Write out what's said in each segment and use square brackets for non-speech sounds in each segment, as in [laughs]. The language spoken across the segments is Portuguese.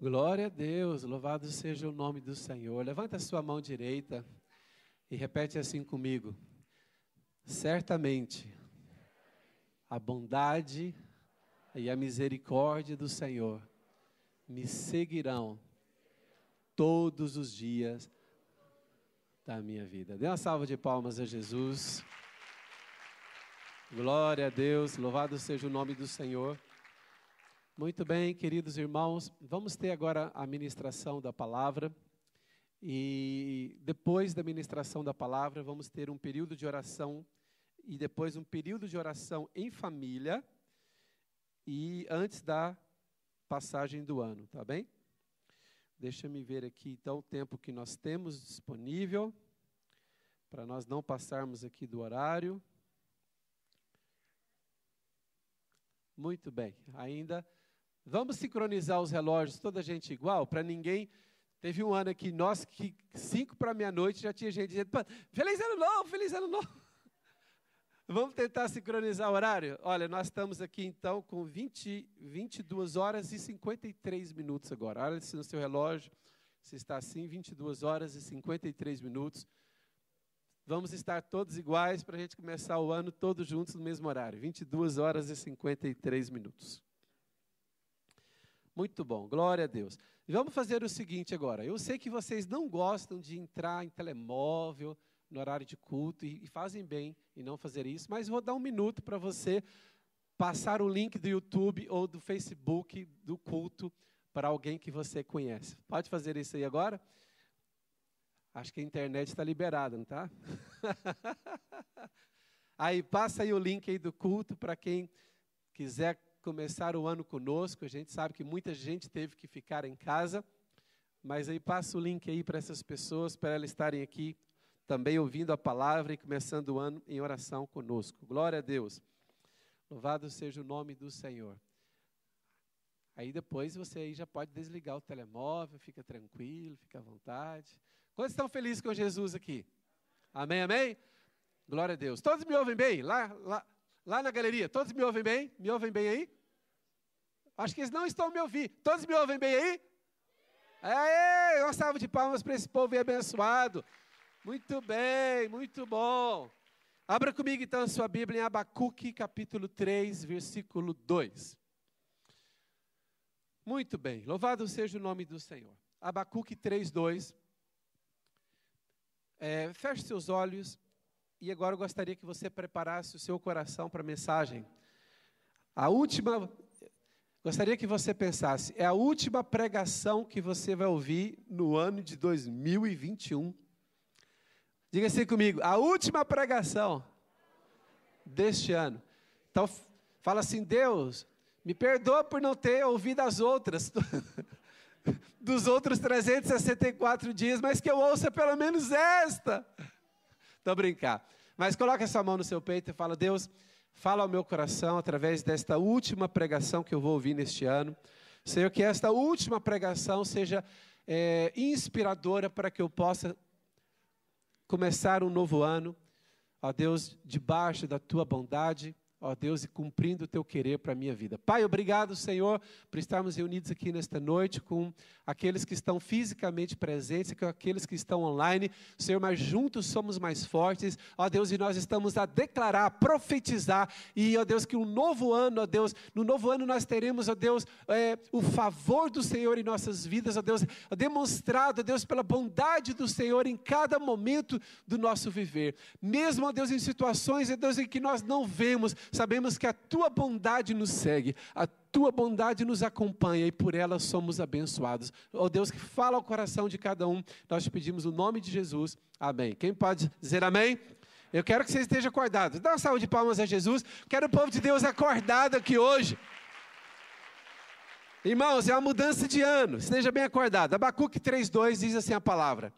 Glória a Deus, louvado seja o nome do Senhor. Levanta a sua mão direita e repete assim comigo. Certamente, a bondade e a misericórdia do Senhor me seguirão todos os dias da minha vida. Dê uma salva de palmas a Jesus. Glória a Deus, louvado seja o nome do Senhor. Muito bem, queridos irmãos, vamos ter agora a ministração da palavra. E depois da ministração da palavra, vamos ter um período de oração e depois um período de oração em família e antes da passagem do ano, tá bem? Deixa me ver aqui então o tempo que nós temos disponível para nós não passarmos aqui do horário. Muito bem. Ainda Vamos sincronizar os relógios, toda a gente igual, para ninguém. Teve um ano aqui, nós, que cinco para meia-noite já tinha gente dizendo: Feliz ano novo, feliz ano novo. [laughs] Vamos tentar sincronizar o horário? Olha, nós estamos aqui então com 20, 22 horas e 53 minutos agora. Olha se no seu relógio, se está assim, 22 horas e 53 minutos. Vamos estar todos iguais para a gente começar o ano todos juntos no mesmo horário. 22 horas e 53 minutos. Muito bom, glória a Deus. Vamos fazer o seguinte agora. Eu sei que vocês não gostam de entrar em telemóvel no horário de culto e, e fazem bem em não fazer isso, mas vou dar um minuto para você passar o link do YouTube ou do Facebook do culto para alguém que você conhece. Pode fazer isso aí agora? Acho que a internet está liberada, não está? [laughs] aí passa aí o link aí do culto para quem quiser começar o ano conosco. A gente sabe que muita gente teve que ficar em casa, mas aí passa o link aí para essas pessoas, para elas estarem aqui também ouvindo a palavra e começando o ano em oração conosco. Glória a Deus. Louvado seja o nome do Senhor. Aí depois você aí já pode desligar o telemóvel, fica tranquilo, fica à vontade. Quantos estão felizes com Jesus aqui? Amém, amém? Glória a Deus. Todos me ouvem bem? Lá, lá, Lá na galeria, todos me ouvem bem? Me ouvem bem aí? Acho que eles não estão me ouvindo. Todos me ouvem bem aí? Aê, uma salva de palmas para esse povo abençoado. Muito bem, muito bom. Abra comigo então sua Bíblia em Abacuque, capítulo 3, versículo 2. Muito bem, louvado seja o nome do Senhor. Abacuque 3, 2. É, feche seus olhos e agora eu gostaria que você preparasse o seu coração para a mensagem. A última, gostaria que você pensasse, é a última pregação que você vai ouvir no ano de 2021. Diga assim comigo, a última pregação deste ano. Então, fala assim: Deus, me perdoa por não ter ouvido as outras, [laughs] dos outros 364 dias, mas que eu ouça pelo menos esta. Estou brincar. Mas coloque essa mão no seu peito e fala: Deus, fala ao meu coração através desta última pregação que eu vou ouvir neste ano. Senhor, que esta última pregação seja é, inspiradora para que eu possa começar um novo ano, ó Deus, debaixo da tua bondade, ó Deus, e cumprindo o teu querer para a minha vida. Pai, obrigado, Senhor, por estarmos reunidos aqui nesta noite com aqueles que estão fisicamente presentes com aqueles que estão online. Senhor, mas juntos somos mais fortes, ó Deus, e nós estamos a declarar, a profetizar, e ó Deus, que um novo ano, ó Deus, no novo ano nós teremos, ó Deus, é, o favor do Senhor em nossas vidas, ó Deus, demonstrado, ó Deus, pela bondade do Senhor em cada momento do nosso viver. Mesmo, ó Deus, em situações, ó Deus, em que nós não vemos, sabemos que a tua bondade nos segue, a tua bondade nos acompanha e por ela somos abençoados. Ó oh Deus, que fala ao coração de cada um, nós te pedimos o nome de Jesus. Amém. Quem pode dizer amém? Eu quero que você esteja acordado. Dá uma salva de palmas a Jesus. Quero o povo de Deus acordado aqui hoje. Irmãos, é uma mudança de ano. Esteja bem acordado. Abacuque 3,2 diz assim a palavra: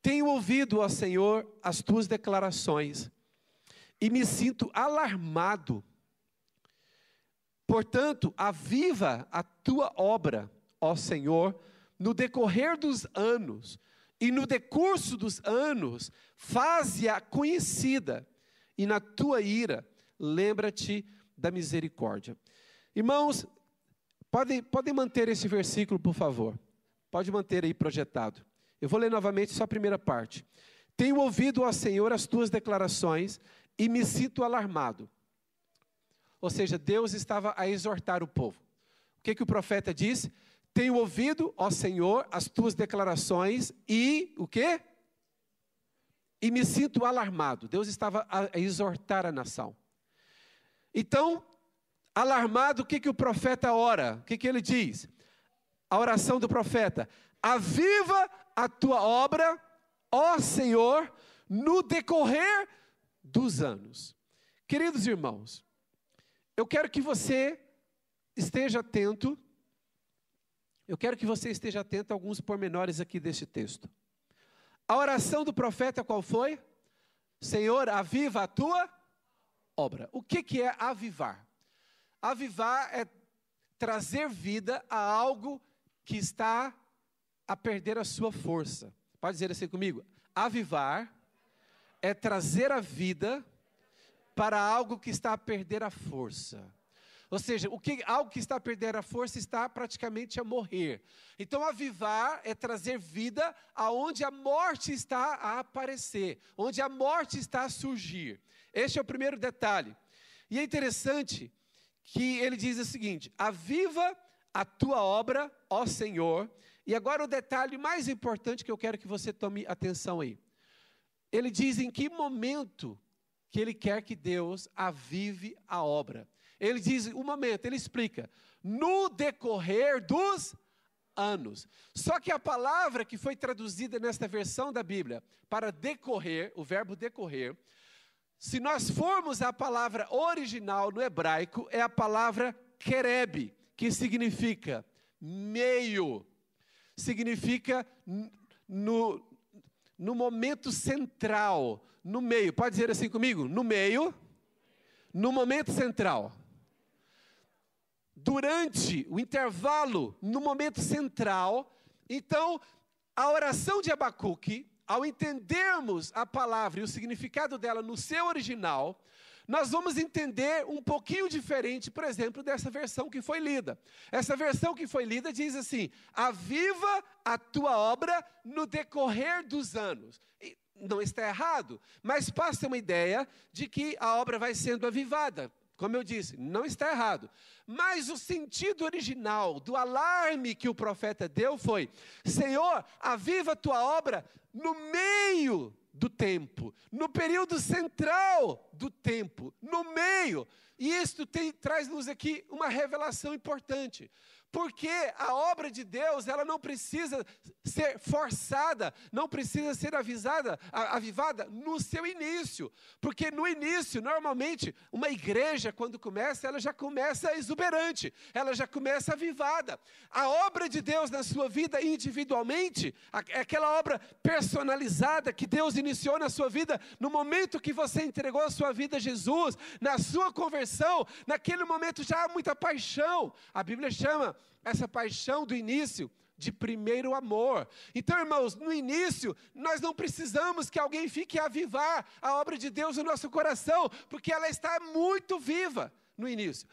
Tenho ouvido, ó Senhor, as tuas declarações e me sinto alarmado. Portanto, aviva a tua obra, ó Senhor, no decorrer dos anos, e no decurso dos anos, faze-a conhecida, e na tua ira, lembra-te da misericórdia. Irmãos, Podem, podem manter esse versículo, por favor. Pode manter aí projetado. Eu vou ler novamente só a primeira parte. Tenho ouvido, ó Senhor, as tuas declarações e me sinto alarmado. Ou seja, Deus estava a exortar o povo. O que, que o profeta disse? Tenho ouvido, ó Senhor, as tuas declarações e o quê? E me sinto alarmado. Deus estava a exortar a nação. Então, alarmado, o que, que o profeta ora? O que, que ele diz? A oração do profeta: Aviva a tua obra, ó Senhor, no decorrer dos anos. Queridos irmãos, eu quero que você esteja atento, eu quero que você esteja atento a alguns pormenores aqui deste texto. A oração do profeta qual foi? Senhor, aviva a tua obra. O que, que é avivar? Avivar é trazer vida a algo que está a perder a sua força. Pode dizer assim comigo? Avivar é trazer a vida para algo que está a perder a força. Ou seja, o que, algo que está a perder a força está praticamente a morrer. Então, avivar é trazer vida aonde a morte está a aparecer, onde a morte está a surgir. Este é o primeiro detalhe. E é interessante que ele diz o seguinte: aviva a tua obra, ó Senhor. E agora o detalhe mais importante que eu quero que você tome atenção aí. Ele diz em que momento que ele quer que Deus avive a obra. Ele diz o momento, ele explica, no decorrer dos anos. Só que a palavra que foi traduzida nesta versão da Bíblia para decorrer, o verbo decorrer, se nós formos à palavra original no hebraico, é a palavra kereb, que significa meio, significa no, no momento central, no meio. Pode dizer assim comigo? No meio, no momento central. Durante o intervalo, no momento central. Então, a oração de Abacuque ao entendermos a palavra e o significado dela no seu original, nós vamos entender um pouquinho diferente, por exemplo, dessa versão que foi lida. Essa versão que foi lida diz assim: Aviva a tua obra no decorrer dos anos. E não está errado, mas passa uma ideia de que a obra vai sendo avivada. Como eu disse, não está errado. Mas o sentido original do alarme que o profeta deu foi: Senhor, aviva a tua obra no meio do tempo, no período central do tempo, no meio. E isto traz-nos aqui uma revelação importante. Porque a obra de Deus, ela não precisa ser forçada, não precisa ser avisada, avivada no seu início. Porque no início, normalmente, uma igreja, quando começa, ela já começa exuberante, ela já começa avivada. A obra de Deus na sua vida individualmente, é aquela obra personalizada que Deus iniciou na sua vida, no momento que você entregou a sua vida a Jesus, na sua conversão, naquele momento já há muita paixão. A Bíblia chama essa paixão do início de primeiro amor. Então, irmãos, no início, nós não precisamos que alguém fique a avivar a obra de Deus no nosso coração, porque ela está muito viva no início.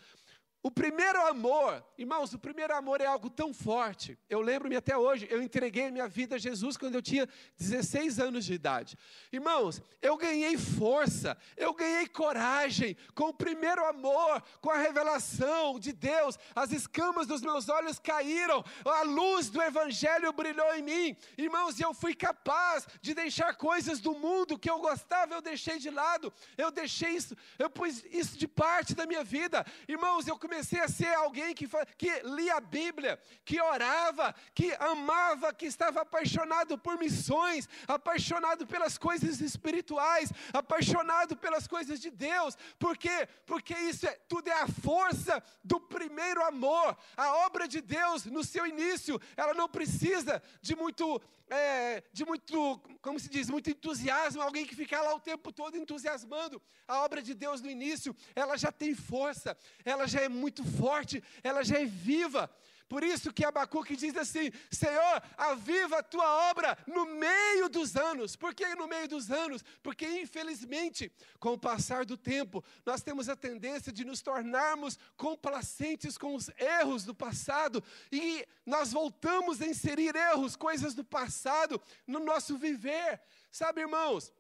O primeiro amor, irmãos, o primeiro amor é algo tão forte. Eu lembro-me até hoje, eu entreguei minha vida a Jesus quando eu tinha 16 anos de idade. Irmãos, eu ganhei força, eu ganhei coragem com o primeiro amor, com a revelação de Deus. As escamas dos meus olhos caíram, a luz do Evangelho brilhou em mim. Irmãos, eu fui capaz de deixar coisas do mundo que eu gostava, eu deixei de lado, eu deixei isso, eu pus isso de parte da minha vida. Irmãos, eu comecei a ser alguém que, que lia a Bíblia, que orava, que amava, que estava apaixonado por missões, apaixonado pelas coisas espirituais, apaixonado pelas coisas de Deus. Por quê? Porque isso é, tudo é a força do primeiro amor. A obra de Deus, no seu início, ela não precisa de muito é, de muito, como se diz, muito entusiasmo, alguém que fica lá o tempo todo entusiasmando. A obra de Deus no início, ela já tem força, ela já é muito forte, ela já é viva. Por isso que Abacuque diz assim: Senhor, aviva a tua obra no meio dos anos. Por que no meio dos anos? Porque, infelizmente, com o passar do tempo, nós temos a tendência de nos tornarmos complacentes com os erros do passado e nós voltamos a inserir erros, coisas do passado, no nosso viver. Sabe, irmãos?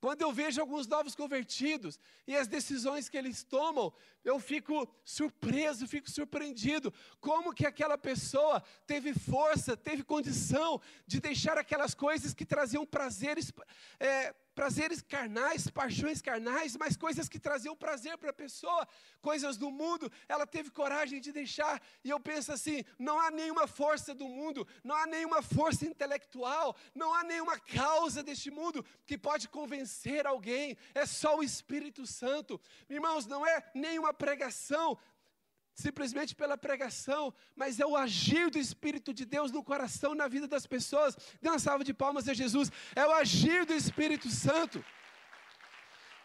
Quando eu vejo alguns novos convertidos e as decisões que eles tomam, eu fico surpreso, fico surpreendido. Como que aquela pessoa teve força, teve condição de deixar aquelas coisas que traziam prazeres, é, prazeres carnais, paixões carnais, mas coisas que traziam prazer para a pessoa, coisas do mundo, ela teve coragem de deixar. E eu penso assim: não há nenhuma força do mundo, não há nenhuma força intelectual, não há nenhuma causa deste mundo que pode convencer alguém, é só o Espírito Santo. Irmãos, não é nenhuma pregação, simplesmente pela pregação, mas é o agir do Espírito de Deus no coração, na vida das pessoas. Dê uma salva de palmas a Jesus. É o agir do Espírito Santo.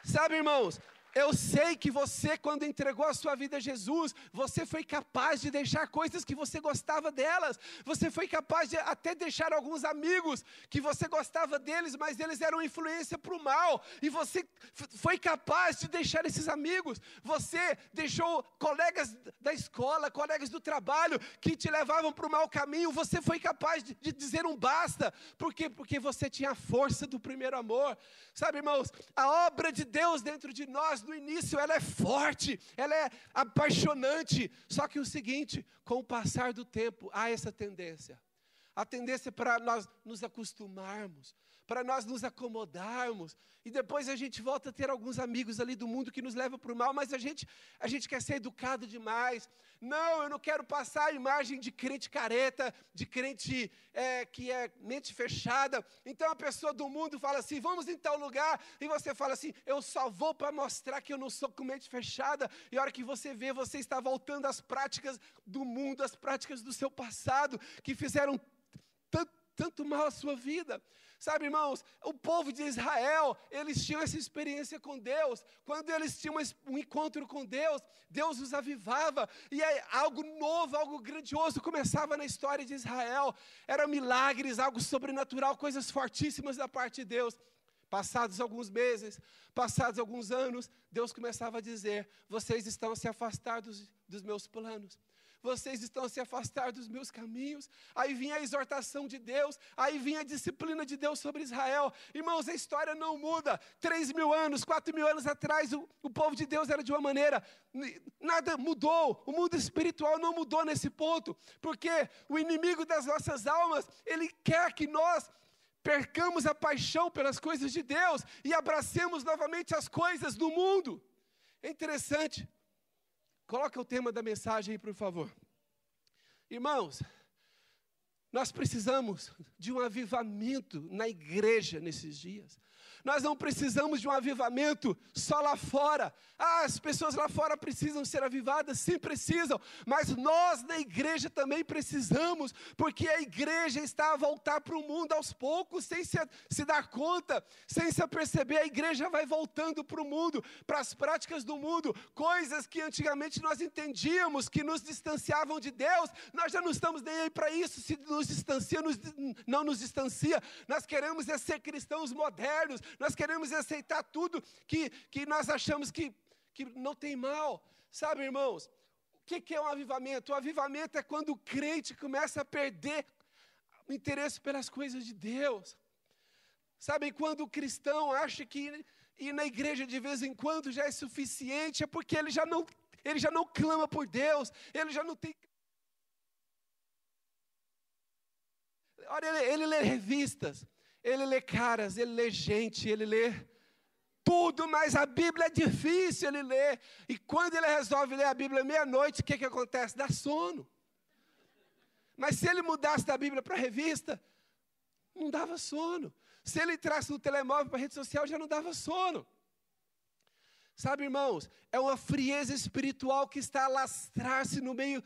Sabe, irmãos, eu sei que você, quando entregou a sua vida a Jesus, você foi capaz de deixar coisas que você gostava delas. Você foi capaz de até deixar alguns amigos que você gostava deles, mas eles eram influência para o mal. E você foi capaz de deixar esses amigos. Você deixou colegas da escola, colegas do trabalho que te levavam para o mau caminho. Você foi capaz de, de dizer um basta. Por quê? Porque você tinha a força do primeiro amor. Sabe, irmãos, a obra de Deus dentro de nós no início ela é forte, ela é apaixonante. Só que o seguinte, com o passar do tempo, há essa tendência. A tendência para nós nos acostumarmos, para nós nos acomodarmos, e depois a gente volta a ter alguns amigos ali do mundo que nos levam para o mal, mas a gente, a gente quer ser educado demais. Não, eu não quero passar a imagem de crente careta, de crente é, que é mente fechada. Então a pessoa do mundo fala assim: vamos em tal lugar, e você fala assim: eu só vou para mostrar que eu não sou com mente fechada. E a hora que você vê, você está voltando às práticas do mundo, às práticas do seu passado, que fizeram tanto, tanto mal à sua vida. Sabe, irmãos, o povo de Israel, eles tinham essa experiência com Deus. Quando eles tinham um encontro com Deus, Deus os avivava. E algo novo, algo grandioso começava na história de Israel. Eram milagres, algo sobrenatural, coisas fortíssimas da parte de Deus. Passados alguns meses, passados alguns anos, Deus começava a dizer: Vocês estão se afastar dos, dos meus planos vocês estão a se afastar dos meus caminhos. Aí vinha a exortação de Deus, aí vinha a disciplina de Deus sobre Israel. Irmãos, a história não muda. Três mil anos, quatro mil anos atrás, o, o povo de Deus era de uma maneira, nada mudou. O mundo espiritual não mudou nesse ponto, porque o inimigo das nossas almas, ele quer que nós percamos a paixão pelas coisas de Deus e abracemos novamente as coisas do mundo. É interessante. Coloca o tema da mensagem aí, por favor. Irmãos, nós precisamos de um avivamento na igreja nesses dias. Nós não precisamos de um avivamento só lá fora. Ah, as pessoas lá fora precisam ser avivadas, sim precisam, mas nós na igreja também precisamos, porque a igreja está a voltar para o mundo aos poucos, sem se, se dar conta, sem se aperceber, a igreja vai voltando para o mundo, para as práticas do mundo, coisas que antigamente nós entendíamos que nos distanciavam de Deus, nós já não estamos nem aí para isso, se nos distancia, nos, não nos distancia, nós queremos é ser cristãos modernos, nós queremos aceitar tudo que, que nós achamos que, que não tem mal. Sabe, irmãos, o que, que é um avivamento? O avivamento é quando o crente começa a perder o interesse pelas coisas de Deus. Sabe, quando o cristão acha que ir na igreja de vez em quando já é suficiente, é porque ele já não, ele já não clama por Deus, ele já não tem. Olha, ele, ele lê revistas, ele lê caras, ele lê gente, ele lê tudo, mas a Bíblia é difícil ele ler. E quando ele resolve ler a Bíblia meia-noite, o que, que acontece? Dá sono. Mas se ele mudasse da Bíblia para a revista, não dava sono. Se ele entrasse no telemóvel para a rede social, já não dava sono. Sabe, irmãos, é uma frieza espiritual que está a lastrar-se no meio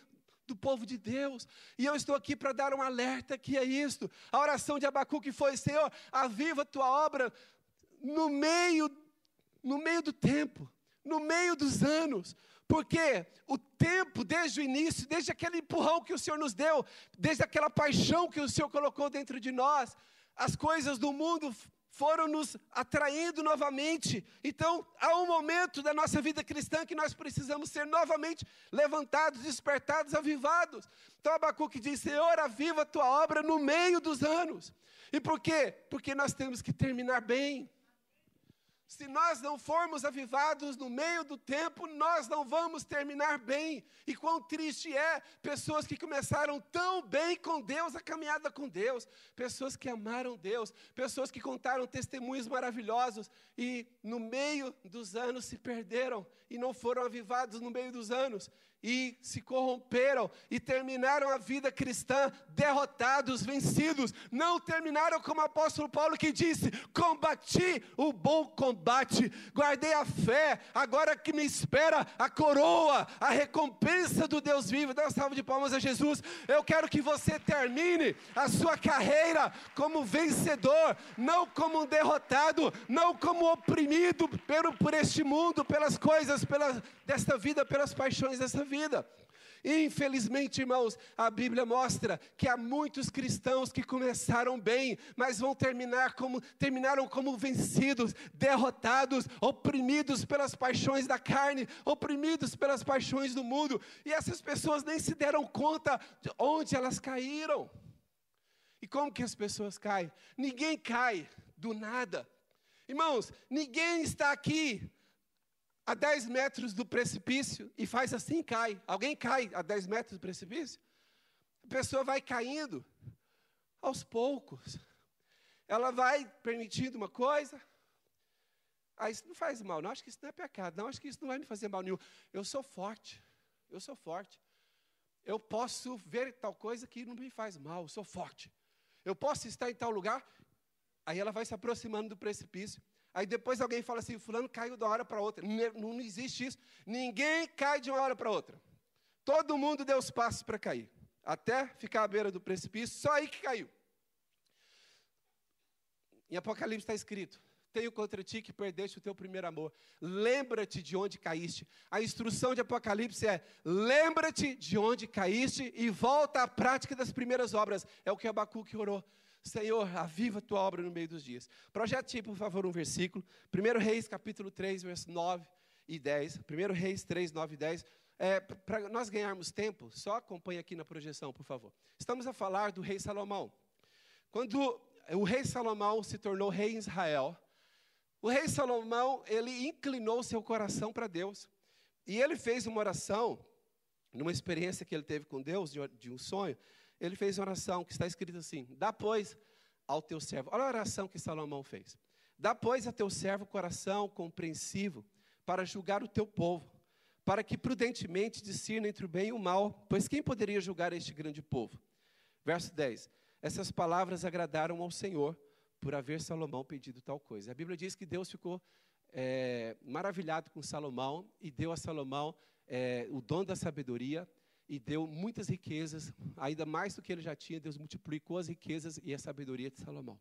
do povo de Deus. E eu estou aqui para dar um alerta que é isto. A oração de Abacuque foi: Senhor, aviva a tua obra no meio no meio do tempo, no meio dos anos. Porque o tempo, desde o início, desde aquele empurrão que o Senhor nos deu, desde aquela paixão que o Senhor colocou dentro de nós, as coisas do mundo foram nos atraindo novamente. Então, há um momento da nossa vida cristã que nós precisamos ser novamente levantados, despertados, avivados. Então, Abacuque diz: Senhor, aviva a tua obra no meio dos anos. E por quê? Porque nós temos que terminar bem. Se nós não formos avivados no meio do tempo, nós não vamos terminar bem. E quão triste é pessoas que começaram tão bem com Deus, a caminhada com Deus, pessoas que amaram Deus, pessoas que contaram testemunhos maravilhosos e no meio dos anos se perderam e não foram avivados no meio dos anos e se corromperam e terminaram a vida cristã derrotados, vencidos. Não terminaram como o apóstolo Paulo que disse: Combati o bom combate, guardei a fé, agora que me espera a coroa, a recompensa do Deus vivo. Dá uma salva de palmas a Jesus. Eu quero que você termine a sua carreira como vencedor, não como um derrotado, não como oprimido por, por este mundo, pelas coisas pela, desta vida, pelas paixões desta vida. Infelizmente, irmãos, a Bíblia mostra que há muitos cristãos que começaram bem, mas vão terminar como terminaram como vencidos, derrotados, oprimidos pelas paixões da carne, oprimidos pelas paixões do mundo, e essas pessoas nem se deram conta de onde elas caíram. E como que as pessoas caem? Ninguém cai do nada. Irmãos, ninguém está aqui a 10 metros do precipício e faz assim cai. Alguém cai a 10 metros do precipício? A pessoa vai caindo aos poucos. Ela vai permitindo uma coisa. Ah, isso não faz mal, não. Acho que isso não é pecado. Não, acho que isso não vai me fazer mal nenhum. Eu sou forte. Eu sou forte. Eu posso ver tal coisa que não me faz mal. Eu sou forte. Eu posso estar em tal lugar. Aí ela vai se aproximando do precipício. Aí depois alguém fala assim: Fulano caiu de uma hora para outra. Não, não existe isso. Ninguém cai de uma hora para outra. Todo mundo deu os passos para cair. Até ficar à beira do precipício, só aí que caiu. Em Apocalipse está escrito: Tenho contra ti que perdeste o teu primeiro amor. Lembra-te de onde caíste. A instrução de Apocalipse é: lembra-te de onde caíste e volta à prática das primeiras obras. É o que Abacuque orou. Senhor, aviva a tua obra no meio dos dias. Projete, por favor, um versículo. 1 Reis, capítulo 3, versos 9 e 10. 1 Reis 3, 9 e 10. É, Para nós ganharmos tempo, só acompanhe aqui na projeção, por favor. Estamos a falar do rei Salomão. Quando o rei Salomão se tornou rei em Israel, o rei Salomão, ele inclinou seu coração para Deus. E ele fez uma oração, numa experiência que ele teve com Deus, de, de um sonho, ele fez uma oração que está escrita assim: Dá, pois, ao teu servo. Olha a oração que Salomão fez. Dá, pois, a teu servo coração compreensivo para julgar o teu povo, para que prudentemente discirna entre o bem e o mal, pois quem poderia julgar este grande povo? Verso 10. Essas palavras agradaram ao Senhor por haver Salomão pedido tal coisa. A Bíblia diz que Deus ficou é, maravilhado com Salomão e deu a Salomão é, o dom da sabedoria e deu muitas riquezas, ainda mais do que ele já tinha, Deus multiplicou as riquezas e a sabedoria de Salomão.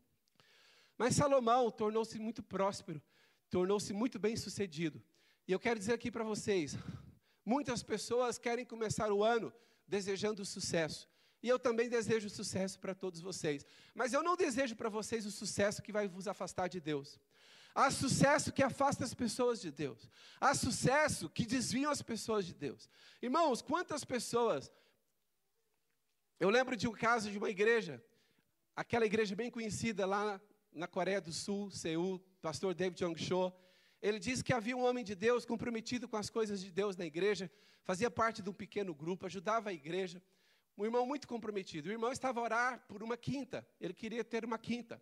Mas Salomão tornou-se muito próspero, tornou-se muito bem sucedido. E eu quero dizer aqui para vocês: muitas pessoas querem começar o ano desejando sucesso. E eu também desejo sucesso para todos vocês. Mas eu não desejo para vocês o sucesso que vai vos afastar de Deus. Há sucesso que afasta as pessoas de Deus. Há sucesso que desvia as pessoas de Deus. Irmãos, quantas pessoas. Eu lembro de um caso de uma igreja, aquela igreja bem conhecida lá na Coreia do Sul, Seul, pastor David Jong Cho. Ele disse que havia um homem de Deus comprometido com as coisas de Deus na igreja, fazia parte de um pequeno grupo, ajudava a igreja. Um irmão muito comprometido. O irmão estava a orar por uma quinta, ele queria ter uma quinta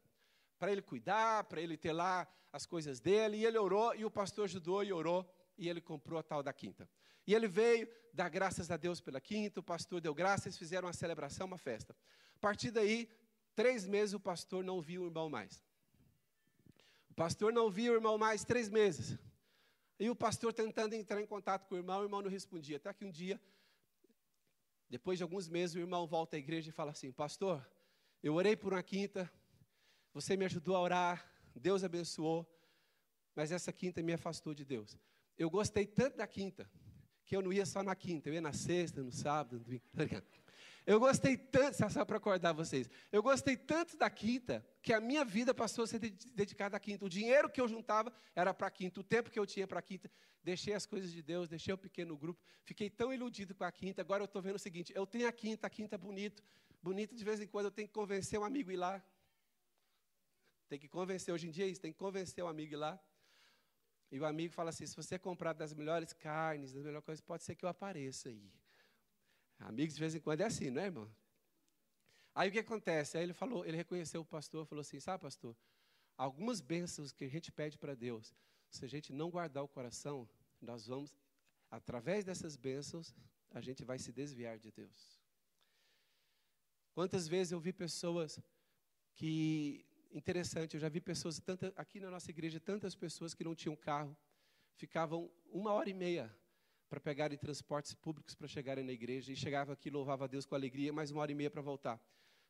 para ele cuidar, para ele ter lá as coisas dele. E ele orou, e o pastor ajudou e orou, e ele comprou a tal da quinta. E ele veio dar graças a Deus pela quinta, o pastor deu graças, fizeram uma celebração, uma festa. A partir daí, três meses o pastor não viu o irmão mais. O pastor não viu o irmão mais três meses. E o pastor tentando entrar em contato com o irmão, o irmão não respondia. Até que um dia, depois de alguns meses, o irmão volta à igreja e fala assim: Pastor, eu orei por uma quinta, você me ajudou a orar, Deus abençoou, mas essa quinta me afastou de Deus. Eu gostei tanto da quinta, que eu não ia só na quinta, eu ia na sexta, no sábado, no domingo. Eu gostei tanto, só para acordar vocês, eu gostei tanto da quinta, que a minha vida passou a ser dedicada à quinta. O dinheiro que eu juntava era para a quinta, o tempo que eu tinha para a quinta. Deixei as coisas de Deus, deixei o pequeno grupo, fiquei tão iludido com a quinta. Agora eu estou vendo o seguinte: eu tenho a quinta, a quinta é bonito, bonito de vez em quando eu tenho que convencer um amigo a ir lá. Tem que convencer, hoje em dia é isso, tem que convencer o amigo lá. E o amigo fala assim: se você comprar das melhores carnes, das melhores coisas, pode ser que eu apareça aí. Amigos de vez em quando é assim, não é, irmão? Aí o que acontece? Aí ele falou, ele reconheceu o pastor, falou assim: sabe, pastor, algumas bênçãos que a gente pede para Deus, se a gente não guardar o coração, nós vamos, através dessas bênçãos, a gente vai se desviar de Deus. Quantas vezes eu vi pessoas que, interessante, eu já vi pessoas, tanta, aqui na nossa igreja, tantas pessoas que não tinham carro, ficavam uma hora e meia para pegarem transportes públicos para chegarem na igreja, e chegava aqui, louvava a Deus com alegria, mais uma hora e meia para voltar.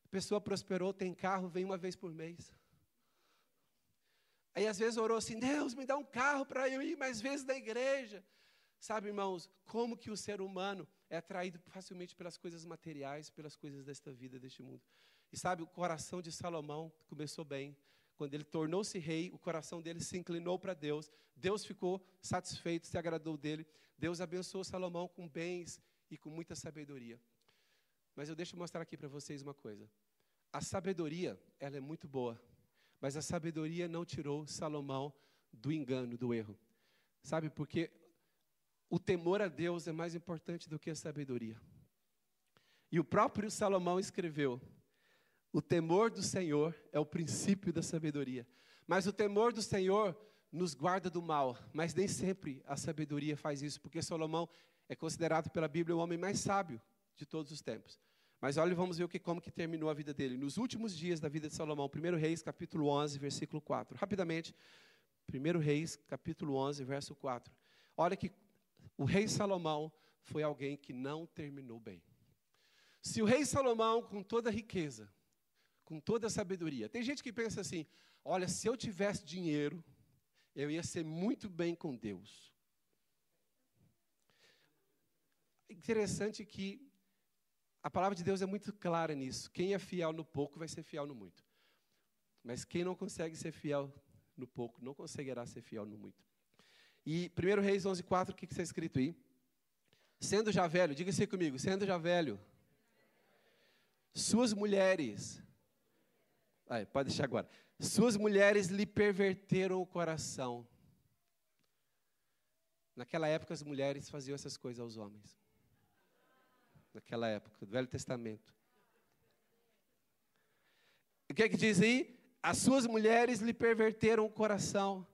A pessoa prosperou, tem carro, vem uma vez por mês. Aí às vezes orou assim: Deus, me dá um carro para eu ir mais vezes na igreja. Sabe, irmãos, como que o ser humano é atraído facilmente pelas coisas materiais, pelas coisas desta vida, deste mundo. E sabe, o coração de Salomão começou bem. Quando ele tornou-se rei, o coração dele se inclinou para Deus. Deus ficou satisfeito, se agradou dele. Deus abençoou Salomão com bens e com muita sabedoria. Mas eu deixo mostrar aqui para vocês uma coisa. A sabedoria, ela é muito boa, mas a sabedoria não tirou Salomão do engano, do erro. Sabe, porque o temor a Deus é mais importante do que a sabedoria. E o próprio Salomão escreveu: o temor do Senhor é o princípio da sabedoria. Mas o temor do Senhor nos guarda do mal, mas nem sempre a sabedoria faz isso, porque Salomão é considerado pela Bíblia o homem mais sábio de todos os tempos. Mas olha, vamos ver o que, como que terminou a vida dele. Nos últimos dias da vida de Salomão, 1 Reis, capítulo 11, versículo 4. Rapidamente, 1 Reis, capítulo 11, verso 4. Olha que o rei Salomão foi alguém que não terminou bem. Se o rei Salomão, com toda a riqueza, com toda a sabedoria, tem gente que pensa assim: olha, se eu tivesse dinheiro, eu ia ser muito bem com Deus. Interessante que a palavra de Deus é muito clara nisso. Quem é fiel no pouco vai ser fiel no muito. Mas quem não consegue ser fiel no pouco, não conseguirá ser fiel no muito. E 1 Reis 11, 4, o que está escrito aí? Sendo já velho, diga assim comigo, sendo já velho, suas mulheres, aí, pode deixar agora, suas mulheres lhe perverteram o coração. Naquela época as mulheres faziam essas coisas aos homens naquela época, do Velho Testamento. O que é que diz aí? As suas mulheres lhe perverteram o coração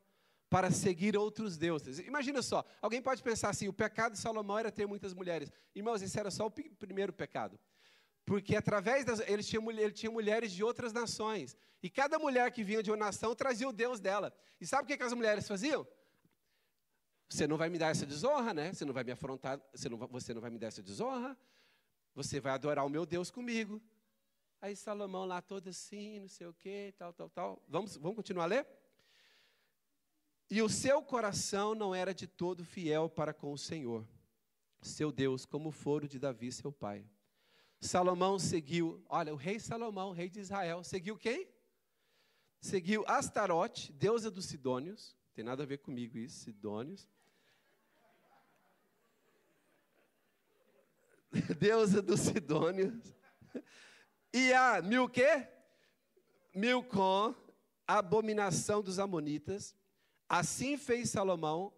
para seguir outros deuses. Imagina só, alguém pode pensar assim: o pecado de Salomão era ter muitas mulheres. Irmãos, esse era só o primeiro pecado. Porque através das. Ele tinha, ele tinha mulheres de outras nações. E cada mulher que vinha de uma nação trazia o Deus dela. E sabe o que, que as mulheres faziam? Você não vai me dar essa desonra, né? Você não vai me afrontar, você não, você não vai me dar essa desonra. Você vai adorar o meu Deus comigo. Aí Salomão lá todo assim, não sei o quê, tal, tal, tal. Vamos, vamos continuar a ler? E o seu coração não era de todo fiel para com o Senhor, seu Deus, como foro de Davi, seu pai. Salomão seguiu, olha, o rei Salomão, rei de Israel, seguiu quem? Seguiu Astarote, deusa dos Sidônios, tem nada a ver comigo isso, Sidônios. [laughs] deusa dos Sidônios. E a mil quê? Milcom, abominação dos Amonitas. Assim fez Salomão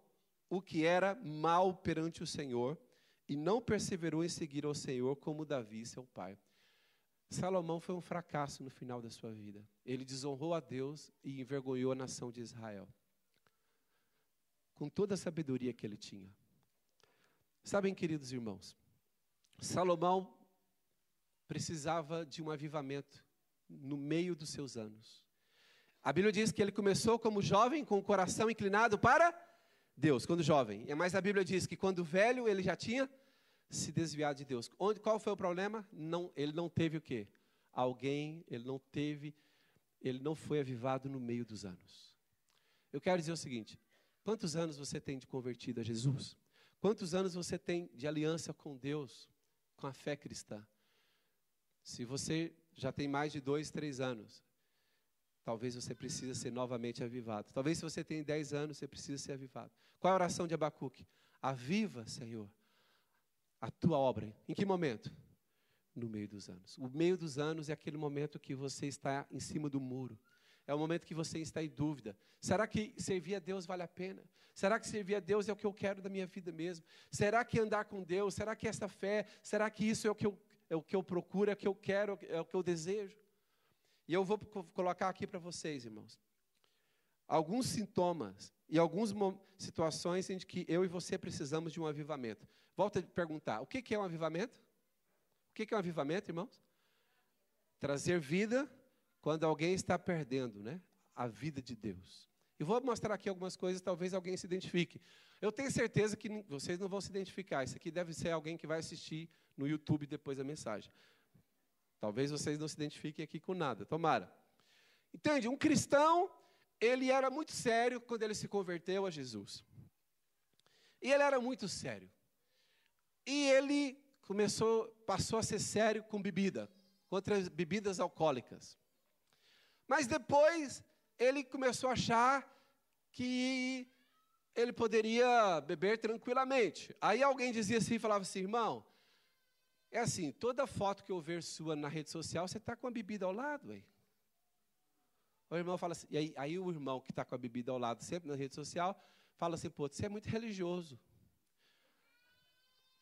o que era mal perante o Senhor, e não perseverou em seguir ao Senhor como Davi, seu pai. Salomão foi um fracasso no final da sua vida. Ele desonrou a Deus e envergonhou a nação de Israel. Com toda a sabedoria que ele tinha. Sabem, queridos irmãos, Salomão precisava de um avivamento no meio dos seus anos. A Bíblia diz que ele começou como jovem, com o coração inclinado para Deus, quando jovem. Mas a Bíblia diz que quando velho ele já tinha se desviado de Deus. Onde, qual foi o problema? Não, ele não teve o quê? Alguém, ele não teve, ele não foi avivado no meio dos anos. Eu quero dizer o seguinte: quantos anos você tem de convertido a Jesus? Quantos anos você tem de aliança com Deus, com a fé cristã? Se você já tem mais de dois, três anos, talvez você precise ser novamente avivado. Talvez se você tem dez anos, você precisa ser avivado. Qual é a oração de Abacuque? Aviva, Senhor, a tua obra. Em que momento? No meio dos anos. O meio dos anos é aquele momento que você está em cima do muro. É o momento que você está em dúvida. Será que servir a Deus vale a pena? Será que servir a Deus é o que eu quero da minha vida mesmo? Será que andar com Deus? Será que essa fé? Será que isso é o que eu, é o que eu procuro, é o que eu quero, é o que eu desejo? E eu vou colocar aqui para vocês, irmãos, alguns sintomas e algumas situações em que eu e você precisamos de um avivamento. Volto a perguntar: o que é um avivamento? O que é um avivamento, irmãos? Trazer vida quando alguém está perdendo né, a vida de Deus. E vou mostrar aqui algumas coisas, talvez alguém se identifique. Eu tenho certeza que vocês não vão se identificar. Isso aqui deve ser alguém que vai assistir no YouTube depois da mensagem. Talvez vocês não se identifiquem aqui com nada. Tomara. Entende? Um cristão, ele era muito sério quando ele se converteu a Jesus. E ele era muito sério. E ele começou, passou a ser sério com bebida, contra as bebidas alcoólicas. Mas depois ele começou a achar que ele poderia beber tranquilamente. Aí alguém dizia assim, falava assim, irmão, é assim, toda foto que eu ver sua na rede social, você está com a bebida ao lado, aí. O irmão fala assim, e aí, aí o irmão que está com a bebida ao lado, sempre na rede social, fala assim, pô, você é muito religioso.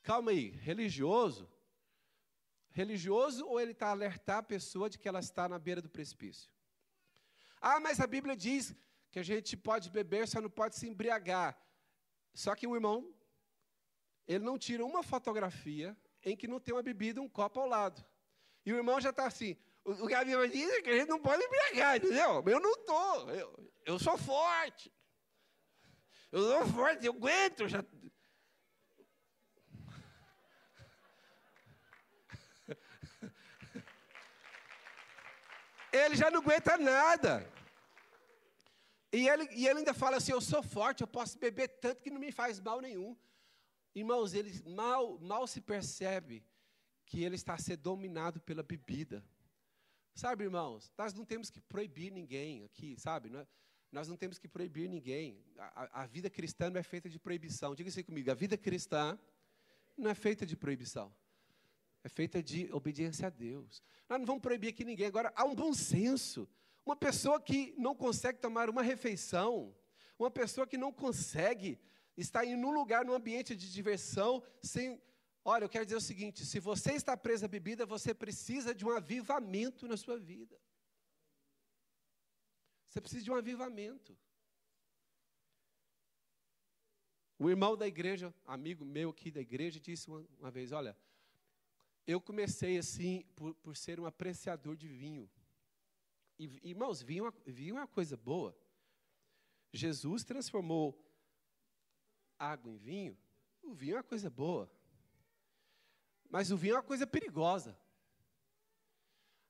Calma aí, religioso? Religioso ou ele está a alertar a pessoa de que ela está na beira do precipício? Ah, mas a Bíblia diz que a gente pode beber, só não pode se embriagar. Só que o irmão, ele não tira uma fotografia em que não tem uma bebida, um copo ao lado. E o irmão já está assim, o, que a Bíblia diz é que a gente não pode embriagar, entendeu? Eu não estou, eu, eu sou forte. Eu sou forte, eu aguento. Já... [laughs] Ele já não aguenta nada. E ele, e ele ainda fala assim: Eu sou forte, eu posso beber tanto que não me faz mal nenhum. Irmãos, ele mal, mal se percebe que ele está ser dominado pela bebida. Sabe, irmãos, nós não temos que proibir ninguém aqui, sabe? Nós não temos que proibir ninguém. A, a, vida cristã não é feita de proibição. Diga assim comigo: a vida cristã não é feita de proibição. É feita de obediência a Deus. Nós não vamos proibir aqui ninguém. Agora, há um bom senso. Uma pessoa que não consegue tomar uma refeição, uma pessoa que não consegue estar em um lugar, num ambiente de diversão, sem. Olha, eu quero dizer o seguinte: se você está preso à bebida, você precisa de um avivamento na sua vida. Você precisa de um avivamento. O irmão da igreja, amigo meu aqui da igreja, disse uma, uma vez: Olha, eu comecei assim por, por ser um apreciador de vinho. E, irmãos, vinho, é vinho é uma coisa boa. Jesus transformou água em vinho. O vinho é uma coisa boa. Mas o vinho é uma coisa perigosa.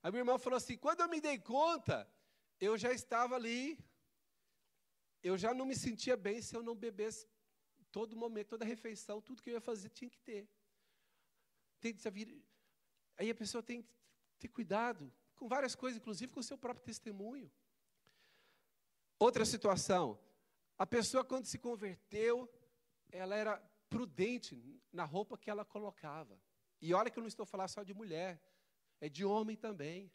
A minha irmã falou assim: quando eu me dei conta, eu já estava ali, eu já não me sentia bem se eu não bebesse todo momento, toda refeição, tudo que eu ia fazer tinha que ter. Tem que vir. Aí a pessoa tem que ter cuidado com várias coisas, inclusive com o seu próprio testemunho. Outra situação, a pessoa quando se converteu, ela era prudente na roupa que ela colocava. E olha que eu não estou falando só de mulher, é de homem também.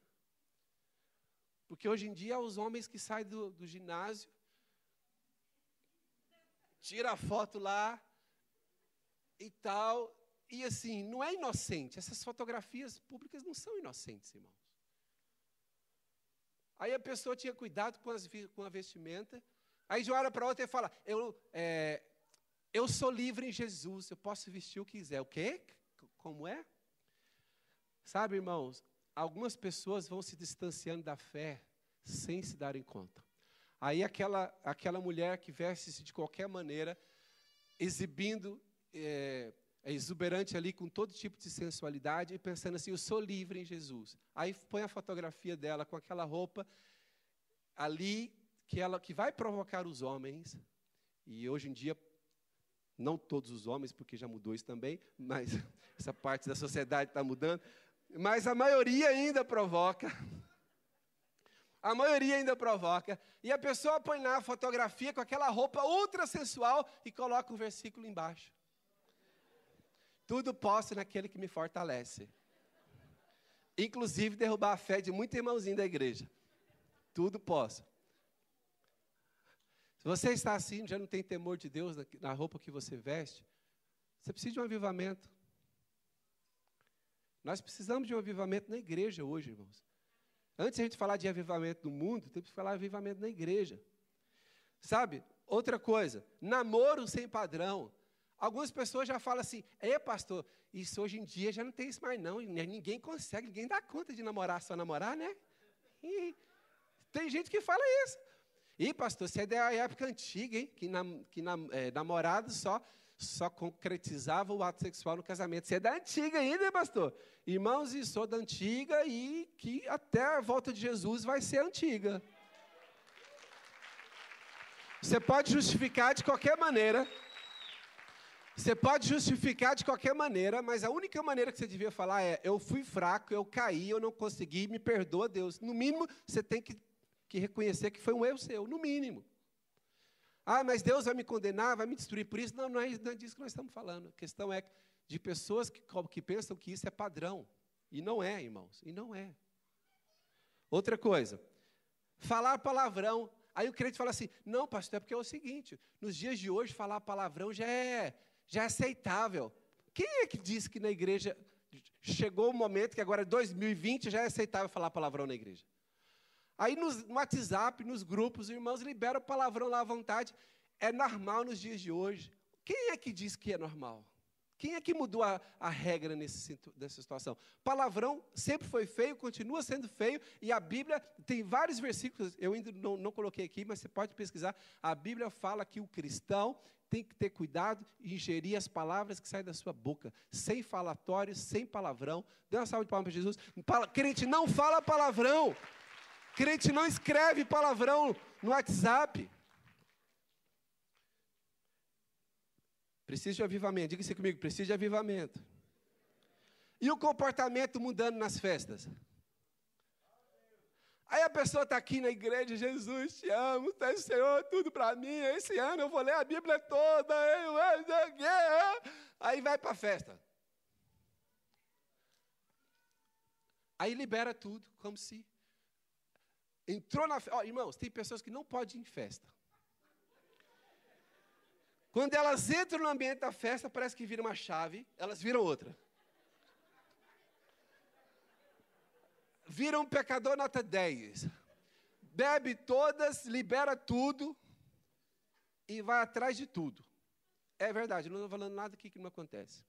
Porque hoje em dia os homens que saem do, do ginásio, tira a foto lá e tal, e assim, não é inocente. Essas fotografias públicas não são inocentes, irmãos. Aí a pessoa tinha cuidado com, as, com a vestimenta. Aí de uma hora para outra ele fala: eu, é, eu sou livre em Jesus, eu posso vestir o que quiser. O quê? Como é? Sabe, irmãos, algumas pessoas vão se distanciando da fé sem se darem conta. Aí aquela, aquela mulher que veste-se de qualquer maneira, exibindo, é, é exuberante ali com todo tipo de sensualidade e pensando assim: eu sou livre em Jesus. Aí põe a fotografia dela com aquela roupa ali que ela que vai provocar os homens. E hoje em dia Não todos os homens, porque já mudou isso também, mas [laughs] essa parte da sociedade está mudando. Mas a maioria ainda provoca. A maioria ainda provoca. E a pessoa põe lá a fotografia com aquela roupa ultra sensual e coloca um versículo embaixo. Tudo posso naquele que me fortalece. Inclusive derrubar a fé de muito irmãozinho da igreja. Tudo posso. Se você está assim, já não tem temor de Deus na roupa que você veste, você precisa de um avivamento. Nós precisamos de um avivamento na igreja hoje, irmãos. Antes de a gente falar de avivamento no mundo, temos que falar de avivamento na igreja. Sabe? Outra coisa, namoro sem padrão. Algumas pessoas já falam assim, é pastor, isso hoje em dia já não tem isso mais não, ninguém consegue, ninguém dá conta de namorar só namorar, né? E tem gente que fala isso. E pastor, você é da época antiga, hein? Que, nam, que é, namorado só, só concretizava o ato sexual no casamento. Você é da antiga ainda, hein, pastor? Irmãos, e sou da antiga e que até a volta de Jesus vai ser antiga. Você pode justificar de qualquer maneira. Você pode justificar de qualquer maneira, mas a única maneira que você devia falar é: eu fui fraco, eu caí, eu não consegui, me perdoa, Deus. No mínimo, você tem que que reconhecer que foi um erro seu, no mínimo. Ah, mas Deus vai me condenar, vai me destruir por isso. Não, não é, é disso que nós estamos falando. A questão é de pessoas que, que pensam que isso é padrão. E não é, irmãos. E não é. Outra coisa, falar palavrão. Aí o crente fala assim: não, pastor, é porque é o seguinte: nos dias de hoje, falar palavrão já é, já é aceitável. Quem é que disse que na igreja chegou o momento que agora, 2020, já é aceitável falar palavrão na igreja? Aí no WhatsApp, nos grupos, os irmãos liberam o palavrão lá à vontade. É normal nos dias de hoje. Quem é que diz que é normal? Quem é que mudou a, a regra nesse, nessa situação? Palavrão sempre foi feio, continua sendo feio, e a Bíblia tem vários versículos, eu ainda não, não coloquei aqui, mas você pode pesquisar. A Bíblia fala que o cristão tem que ter cuidado e ingerir as palavras que saem da sua boca, sem falatórios, sem palavrão. Dê uma salva de palmas para Jesus. Crente, não fala palavrão. Crente não escreve palavrão no WhatsApp. Precisa de avivamento. Diga se comigo, precisa de avivamento. E o comportamento mudando nas festas? Aí a pessoa está aqui na igreja, Jesus, te amo, és Senhor, tudo para mim. Esse ano eu vou ler a Bíblia toda. Aí vai para a festa. Aí libera tudo, como se Entrou na festa. Oh, irmãos, tem pessoas que não podem ir em festa. Quando elas entram no ambiente da festa, parece que vira uma chave, elas viram outra. Viram um pecador nota 10. Bebe todas, libera tudo e vai atrás de tudo. É verdade, não estou falando nada aqui que não acontece.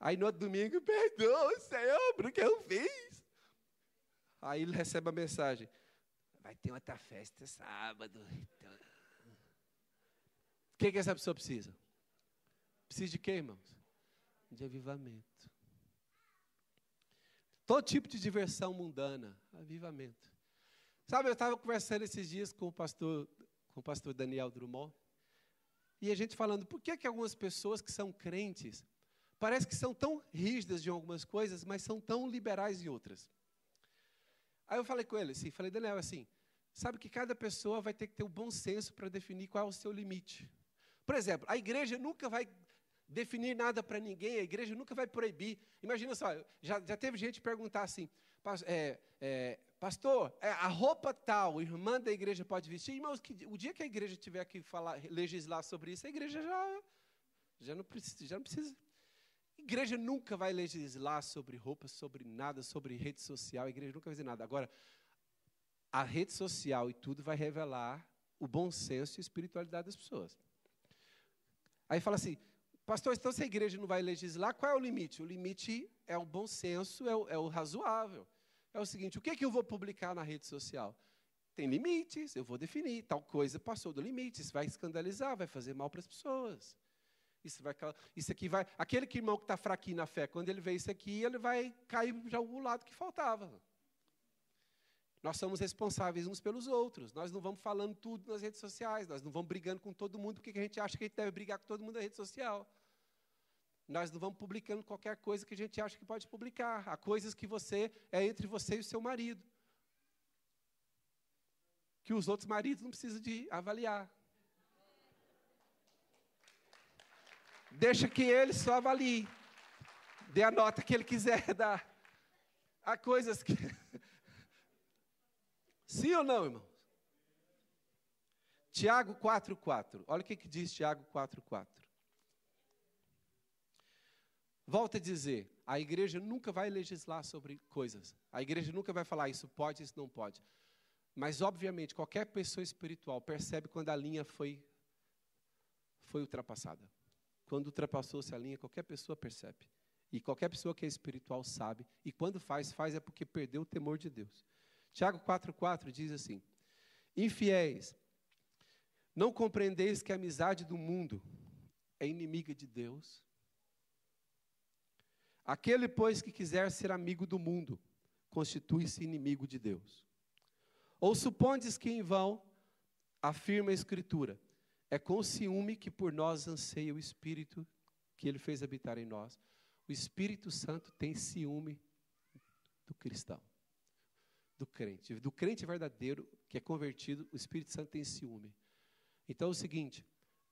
Aí no outro domingo, perdoa, Senhor, por que eu fiz? Aí ele recebe a mensagem: vai ter outra festa sábado. Então... O que, que essa pessoa precisa? Precisa de quê, irmãos? De avivamento. Todo tipo de diversão mundana, avivamento. Sabe, eu estava conversando esses dias com o pastor, com o pastor Daniel Drummond, e a gente falando, por que, que algumas pessoas que são crentes, parece que são tão rígidas em algumas coisas, mas são tão liberais em outras? Aí eu falei com ele assim, falei, Daniel, assim, sabe que cada pessoa vai ter que ter o bom senso para definir qual é o seu limite. Por exemplo, a igreja nunca vai definir nada para ninguém, a igreja nunca vai proibir. Imagina só, já, já teve gente perguntar assim, é, é, pastor, é, a roupa tal, irmã da igreja pode vestir? Irmãos, que, o dia que a igreja tiver que falar, legislar sobre isso, a igreja já, já, não, precisa, já não precisa igreja nunca vai legislar sobre roupa, sobre nada, sobre rede social. A igreja nunca vai dizer nada. Agora, a rede social e tudo vai revelar o bom senso e a espiritualidade das pessoas. Aí fala assim, pastor, então se a igreja não vai legislar, qual é o limite? O limite é o bom senso, é o, é o razoável. É o seguinte, o que, é que eu vou publicar na rede social? Tem limites, eu vou definir. Tal coisa passou do limite, isso vai escandalizar, vai fazer mal para as pessoas. Isso, vai, isso aqui vai. Aquele que irmão que está fraquinho na fé, quando ele vê isso aqui, ele vai cair já o lado que faltava. Nós somos responsáveis uns pelos outros. Nós não vamos falando tudo nas redes sociais. Nós não vamos brigando com todo mundo porque a gente acha que a gente deve brigar com todo mundo na rede social. Nós não vamos publicando qualquer coisa que a gente acha que pode publicar. Há coisas que você é entre você e o seu marido. Que os outros maridos não precisam de avaliar. Deixa que ele só avalie. Dê a nota que ele quiser [laughs] dar. Há coisas que. [laughs] Sim ou não, irmãos? Tiago 4,4. Olha o que, que diz Tiago 4,4. Volta a dizer, a igreja nunca vai legislar sobre coisas. A igreja nunca vai falar isso pode, isso não pode. Mas, obviamente, qualquer pessoa espiritual percebe quando a linha foi, foi ultrapassada. Quando ultrapassou-se a linha, qualquer pessoa percebe. E qualquer pessoa que é espiritual sabe. E quando faz, faz é porque perdeu o temor de Deus. Tiago 4,4 diz assim: Infiéis, não compreendeis que a amizade do mundo é inimiga de Deus? Aquele, pois, que quiser ser amigo do mundo, constitui-se inimigo de Deus. Ou supondes que em vão afirma a Escritura: é com ciúme que por nós anseia o Espírito que ele fez habitar em nós. O Espírito Santo tem ciúme do cristão, do crente. Do crente verdadeiro, que é convertido, o Espírito Santo tem ciúme. Então é o seguinte: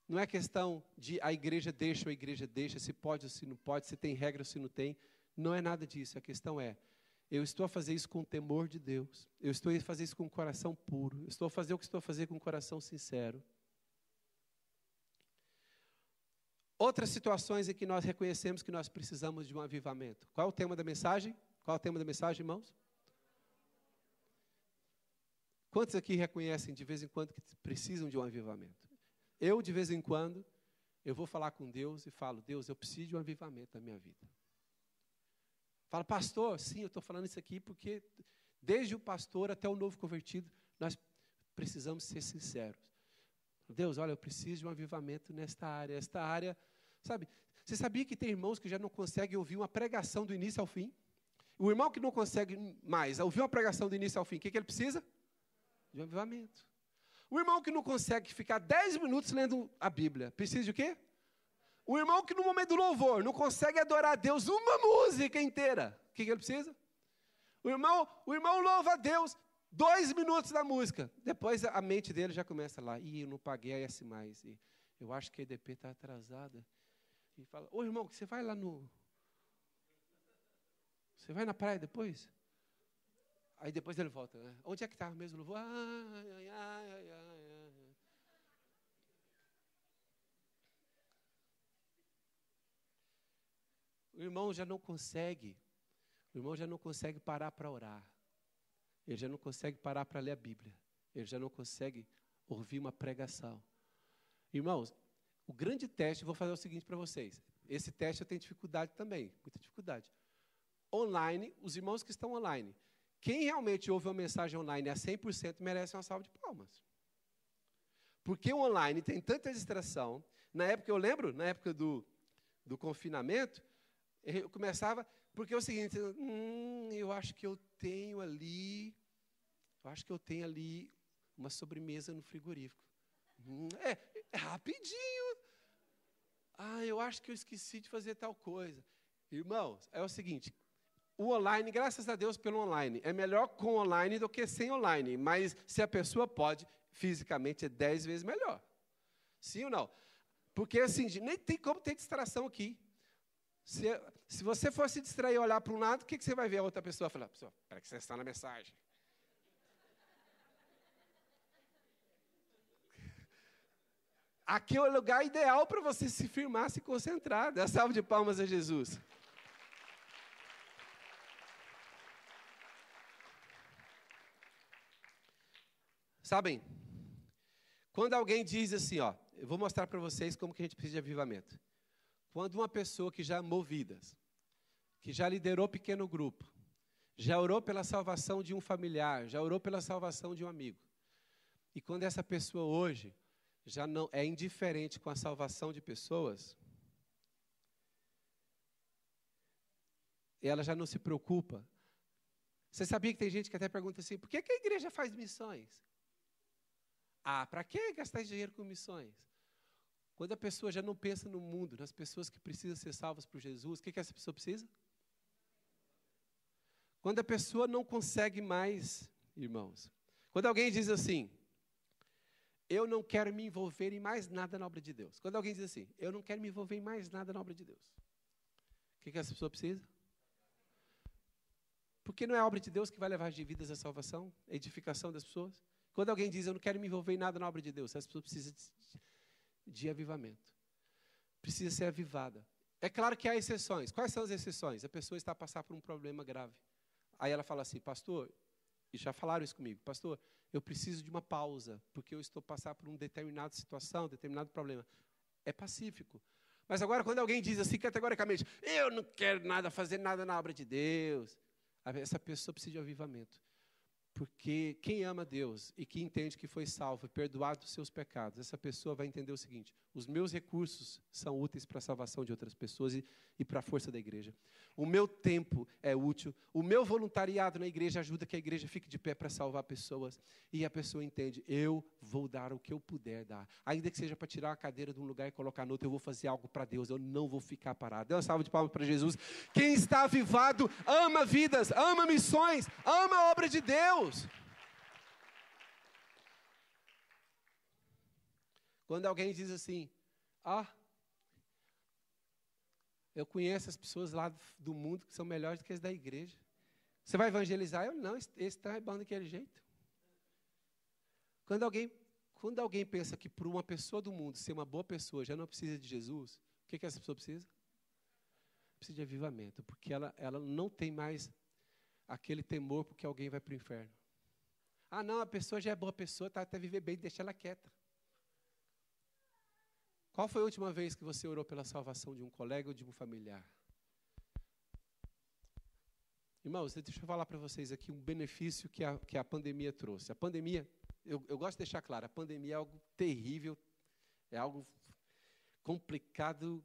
não é questão de a igreja deixa ou a igreja deixa, se pode ou se não pode, se tem regra ou se não tem. Não é nada disso. A questão é, eu estou a fazer isso com temor de Deus. Eu estou a fazer isso com o coração puro. Eu estou a fazer o que estou a fazer com o coração sincero. Outras situações em que nós reconhecemos que nós precisamos de um avivamento. Qual é o tema da mensagem? Qual é o tema da mensagem, irmãos? Quantos aqui reconhecem de vez em quando que precisam de um avivamento? Eu, de vez em quando, eu vou falar com Deus e falo, Deus, eu preciso de um avivamento na minha vida. Fala, pastor, sim, eu estou falando isso aqui porque desde o pastor até o novo convertido, nós precisamos ser sinceros. Deus, olha, eu preciso de um avivamento nesta área. Esta área, sabe? Você sabia que tem irmãos que já não conseguem ouvir uma pregação do início ao fim? O irmão que não consegue mais ouvir uma pregação do início ao fim, o que, que ele precisa? De um avivamento. O irmão que não consegue ficar 10 minutos lendo a Bíblia, precisa de quê? O irmão que no momento do louvor não consegue adorar a Deus uma música inteira, o que, que ele precisa? O irmão, o irmão louva a Deus dois minutos da música. Depois a mente dele já começa lá. Ih, eu não paguei a S mais. E eu acho que a EDP está atrasada. E fala, ô irmão, você vai lá no. Você vai na praia depois? Aí depois ele volta, né? Onde é que estava mesmo louvor? Ai, ai, ai, ai, ai. O irmão já não consegue, o irmão já não consegue parar para orar. Ele já não consegue parar para ler a Bíblia. Ele já não consegue ouvir uma pregação. Irmãos, o grande teste, vou fazer o seguinte para vocês. Esse teste eu tenho dificuldade também, muita dificuldade. Online, os irmãos que estão online, quem realmente ouve uma mensagem online a 100% merece uma salva de palmas. Porque o online tem tanta distração. Na época, eu lembro, na época do, do confinamento, eu começava, porque é o seguinte, hum, eu acho que eu tenho ali, eu acho que eu tenho ali uma sobremesa no frigorífico. Hum, é, é rapidinho. Ah, eu acho que eu esqueci de fazer tal coisa. Irmãos, é o seguinte, o online, graças a Deus pelo online, é melhor com online do que sem online, mas se a pessoa pode, fisicamente é dez vezes melhor. Sim ou não? Porque assim, nem tem como ter distração aqui. Se, se você for se distrair e olhar para um lado, o que, que você vai ver a outra pessoa falar? Pessoa, espera que você está na mensagem. [laughs] Aqui é o lugar ideal para você se firmar, se concentrar. Dá salve de palmas a Jesus. Sabem, quando alguém diz assim, ó, eu vou mostrar para vocês como que a gente precisa de avivamento. Quando uma pessoa que já amou vidas, que já liderou pequeno grupo, já orou pela salvação de um familiar, já orou pela salvação de um amigo. E quando essa pessoa hoje já não é indiferente com a salvação de pessoas, ela já não se preocupa Você sabia que tem gente que até pergunta assim: por que, que a igreja faz missões? Ah, para que gastar dinheiro com missões? Quando a pessoa já não pensa no mundo, nas pessoas que precisam ser salvas por Jesus, o que, que essa pessoa precisa? Quando a pessoa não consegue mais, irmãos, quando alguém diz assim, eu não quero me envolver em mais nada na obra de Deus. Quando alguém diz assim, eu não quero me envolver em mais nada na obra de Deus. O que, que essa pessoa precisa? Porque não é a obra de Deus que vai levar de vidas à salvação, a edificação das pessoas. Quando alguém diz, eu não quero me envolver em nada na obra de Deus, essa pessoa precisa de, avivamento. Precisa ser avivada. É claro que há exceções. Quais são as exceções? A pessoa está a passar por um problema grave. Aí ela fala assim, pastor, e já falaram isso comigo, pastor, eu preciso de uma pausa, porque eu estou passando por uma determinada situação, determinado problema. É pacífico. Mas agora, quando alguém diz assim categoricamente, eu não quero nada, fazer nada na obra de Deus, essa pessoa precisa de avivamento. Porque quem ama Deus e que entende que foi salvo e perdoado dos seus pecados, essa pessoa vai entender o seguinte: os meus recursos são úteis para a salvação de outras pessoas e, e para a força da igreja. O meu tempo é útil, o meu voluntariado na igreja ajuda que a igreja fique de pé para salvar pessoas. E a pessoa entende: eu vou dar o que eu puder dar. Ainda que seja para tirar a cadeira de um lugar e colocar no outro, eu vou fazer algo para Deus, eu não vou ficar parado. Dê uma salva de palmas para Jesus. Quem está avivado ama vidas, ama missões, ama a obra de Deus. Deus. Quando alguém diz assim, ah, eu conheço as pessoas lá do mundo que são melhores do que as da igreja. Você vai evangelizar? Eu não, esse está bom daquele jeito. Quando alguém, quando alguém pensa que por uma pessoa do mundo ser uma boa pessoa já não precisa de Jesus, o que, que essa pessoa precisa? Precisa de avivamento, porque ela, ela não tem mais aquele temor porque alguém vai para o inferno. Ah, não, a pessoa já é boa pessoa, está até viver bem, deixa ela quieta. Qual foi a última vez que você orou pela salvação de um colega ou de um familiar? Irmãos, deixa eu falar para vocês aqui um benefício que a, que a pandemia trouxe. A pandemia, eu, eu gosto de deixar claro, a pandemia é algo terrível, é algo complicado.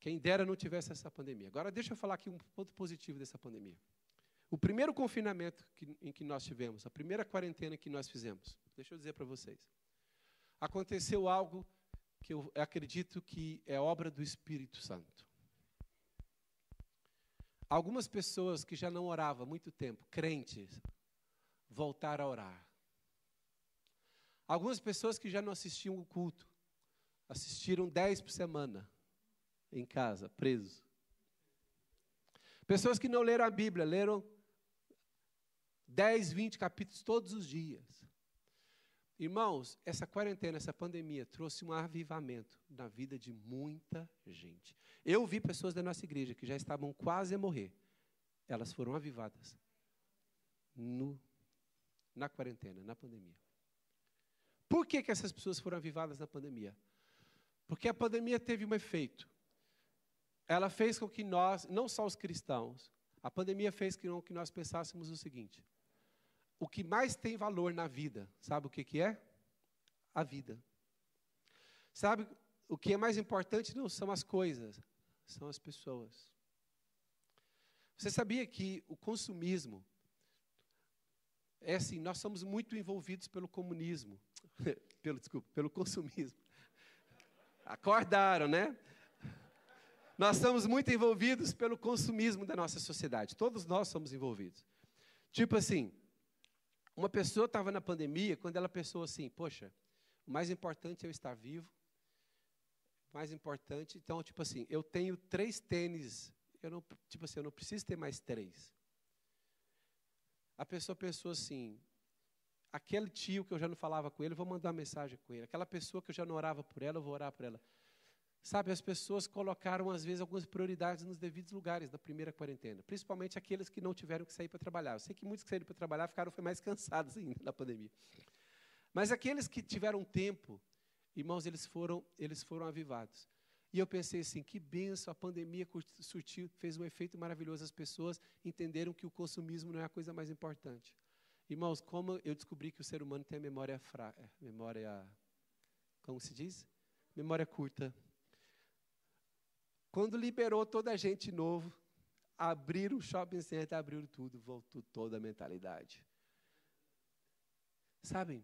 Quem dera não tivesse essa pandemia. Agora, deixa eu falar aqui um ponto positivo dessa pandemia. O primeiro confinamento que, em que nós tivemos, a primeira quarentena que nós fizemos, deixa eu dizer para vocês, aconteceu algo que eu acredito que é obra do Espírito Santo. Algumas pessoas que já não oravam há muito tempo, crentes, voltaram a orar. Algumas pessoas que já não assistiam o culto, assistiram dez por semana, em casa, presos. Pessoas que não leram a Bíblia, leram 10, 20 capítulos todos os dias. Irmãos, essa quarentena, essa pandemia trouxe um avivamento na vida de muita gente. Eu vi pessoas da nossa igreja que já estavam quase a morrer. Elas foram avivadas no, na quarentena, na pandemia. Por que, que essas pessoas foram avivadas na pandemia? Porque a pandemia teve um efeito. Ela fez com que nós, não só os cristãos, a pandemia fez com que nós pensássemos o seguinte: o que mais tem valor na vida, sabe o que, que é? A vida. Sabe, o que é mais importante não são as coisas, são as pessoas. Você sabia que o consumismo, é assim, nós somos muito envolvidos pelo comunismo, [laughs] pelo, desculpa, pelo consumismo. Acordaram, né? Nós somos muito envolvidos pelo consumismo da nossa sociedade. Todos nós somos envolvidos. Tipo assim, uma pessoa estava na pandemia quando ela pensou assim: poxa, o mais importante é eu estar vivo. O mais importante, então, tipo assim, eu tenho três tênis, eu não, tipo assim, eu não preciso ter mais três. A pessoa pensou assim: aquele tio que eu já não falava com ele, eu vou mandar uma mensagem com ele. Aquela pessoa que eu já não orava por ela, eu vou orar por ela. Sabe, as pessoas colocaram, às vezes, algumas prioridades nos devidos lugares na primeira quarentena, principalmente aqueles que não tiveram que sair para trabalhar. Eu sei que muitos que saíram para trabalhar ficaram mais cansados [laughs] ainda na pandemia. Mas aqueles que tiveram tempo, irmãos, eles foram, eles foram avivados. E eu pensei assim, que benção, a pandemia surtiu, fez um efeito maravilhoso. As pessoas entenderam que o consumismo não é a coisa mais importante. Irmãos, como eu descobri que o ser humano tem a memória fraca, memória, como se diz? Memória curta. Quando liberou toda a gente novo, abriram o shopping center, abriram tudo, voltou toda a mentalidade. Sabem,